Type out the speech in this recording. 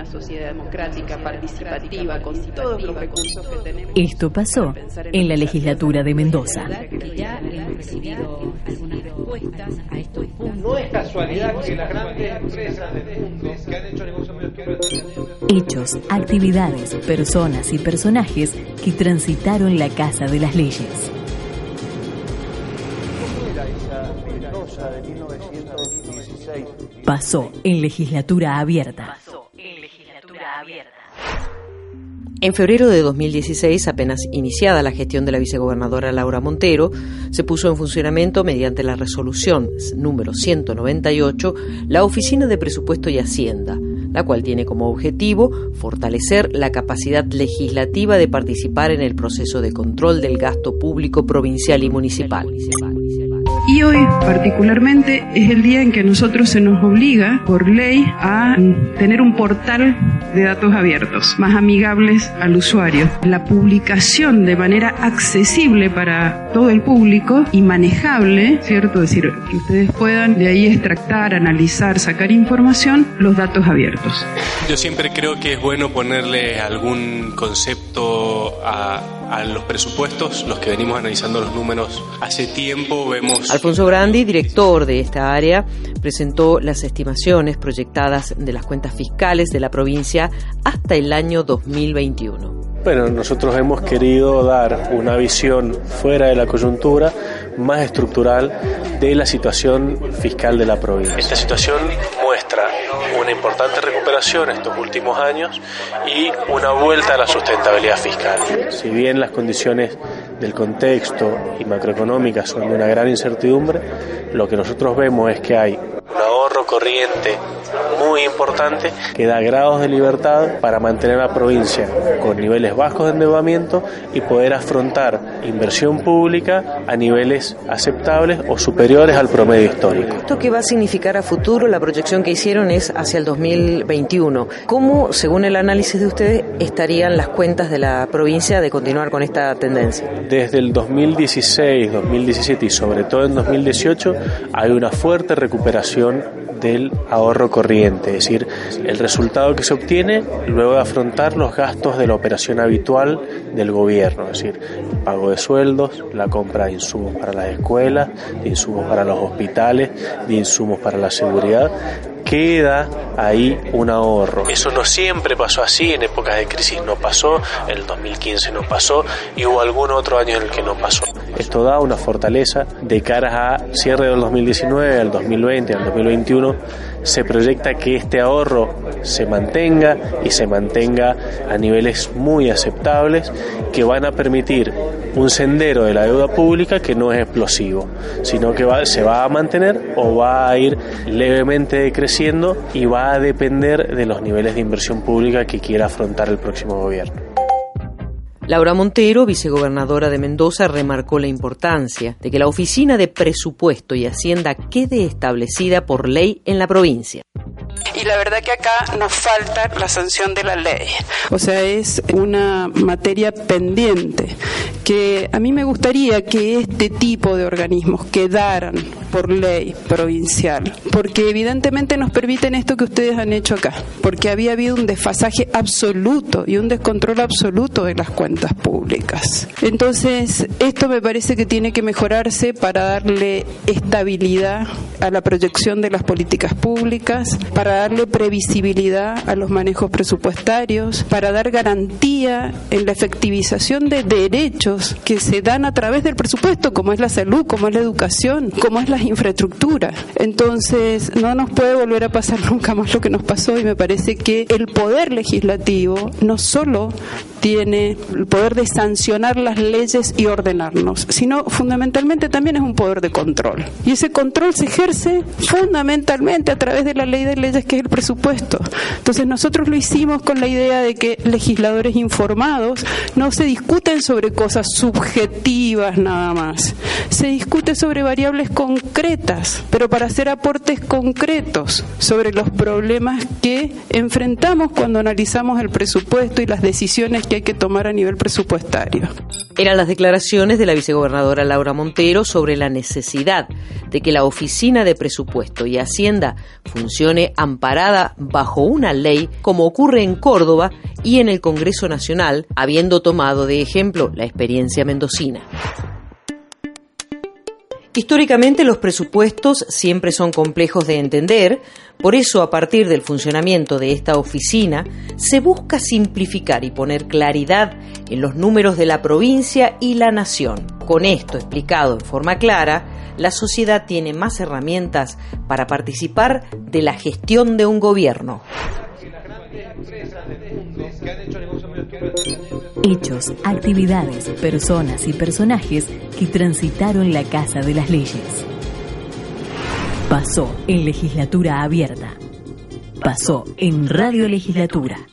una sociedad democrática, participativa, con todos los recursos que tenemos. Esto pasó en la legislatura de Mendoza. Ya hemos recibido algunas respuestas a estos puntos. No es casualidad que las grandes empresas del mundo que han hecho negocios muy Hechos, actividades, personas y personajes que transitaron la casa de las leyes. Pasó en legislatura abierta. En febrero de 2016, apenas iniciada la gestión de la vicegobernadora Laura Montero, se puso en funcionamiento mediante la resolución número 198 la Oficina de Presupuesto y Hacienda, la cual tiene como objetivo fortalecer la capacidad legislativa de participar en el proceso de control del gasto público provincial y municipal. Y hoy particularmente es el día en que a nosotros se nos obliga por ley a tener un portal de datos abiertos, más amigables al usuario. La publicación de manera accesible para todo el público y manejable, ¿cierto? Es decir, que ustedes puedan de ahí extractar, analizar, sacar información, los datos abiertos. Yo siempre creo que es bueno ponerle algún concepto a, a los presupuestos, los que venimos analizando los números hace tiempo, vemos... Alfonso Grandi, director de esta área, presentó las estimaciones proyectadas de las cuentas fiscales de la provincia hasta el año 2021. Bueno, nosotros hemos querido dar una visión fuera de la coyuntura, más estructural, de la situación fiscal de la provincia. Esta situación una importante recuperación estos últimos años y una vuelta a la sustentabilidad fiscal. Si bien las condiciones del contexto y macroeconómicas son de una gran incertidumbre, lo que nosotros vemos es que hay corriente muy importante que da grados de libertad para mantener a la provincia con niveles bajos de endeudamiento y poder afrontar inversión pública a niveles aceptables o superiores al promedio histórico. ¿Esto qué va a significar a futuro? La proyección que hicieron es hacia el 2021. ¿Cómo, según el análisis de ustedes, estarían las cuentas de la provincia de continuar con esta tendencia? Desde el 2016, 2017 y sobre todo en 2018 hay una fuerte recuperación del ahorro corriente, es decir, el resultado que se obtiene luego de afrontar los gastos de la operación habitual del gobierno, es decir, el pago de sueldos, la compra de insumos para las escuelas, de insumos para los hospitales, de insumos para la seguridad, queda ahí un ahorro. Eso no siempre pasó así, en épocas de crisis no pasó, en el 2015 no pasó y hubo algún otro año en el que no pasó. Esto da una fortaleza de cara a cierre del 2019, al 2020, al 2021. Se proyecta que este ahorro se mantenga y se mantenga a niveles muy aceptables que van a permitir un sendero de la deuda pública que no es explosivo, sino que se va a mantener o va a ir levemente decreciendo y va a depender de los niveles de inversión pública que quiera afrontar el próximo gobierno. Laura Montero, vicegobernadora de Mendoza, remarcó la importancia de que la Oficina de Presupuesto y Hacienda quede establecida por ley en la provincia. Y la verdad que acá nos falta la sanción de la ley. O sea, es una materia pendiente que a mí me gustaría que este tipo de organismos quedaran por ley provincial, porque evidentemente nos permiten esto que ustedes han hecho acá, porque había habido un desfasaje absoluto y un descontrol absoluto de las cuentas públicas. Entonces, esto me parece que tiene que mejorarse para darle estabilidad a la proyección de las políticas públicas, para darle previsibilidad a los manejos presupuestarios, para dar garantía en la efectivización de derechos que se dan a través del presupuesto, como es la salud, como es la educación, como es la las infraestructuras. Entonces, no nos puede volver a pasar nunca más lo que nos pasó y me parece que el poder legislativo no solo tiene el poder de sancionar las leyes y ordenarnos, sino fundamentalmente también es un poder de control. Y ese control se ejerce fundamentalmente a través de la ley de leyes que es el presupuesto. Entonces nosotros lo hicimos con la idea de que legisladores informados no se discuten sobre cosas subjetivas nada más, se discute sobre variables concretas, pero para hacer aportes concretos sobre los problemas que enfrentamos cuando analizamos el presupuesto y las decisiones que hay que tomar a nivel presupuestario. Eran las declaraciones de la vicegobernadora Laura Montero sobre la necesidad de que la Oficina de Presupuesto y Hacienda funcione amparada bajo una ley como ocurre en Córdoba y en el Congreso Nacional, habiendo tomado de ejemplo la experiencia mendocina. Históricamente los presupuestos siempre son complejos de entender, por eso a partir del funcionamiento de esta oficina se busca simplificar y poner claridad en los números de la provincia y la nación. Con esto explicado en forma clara, la sociedad tiene más herramientas para participar de la gestión de un gobierno. Hechos, actividades, personas y personajes que transitaron la Casa de las Leyes. Pasó en legislatura abierta. Pasó en Radio Legislatura.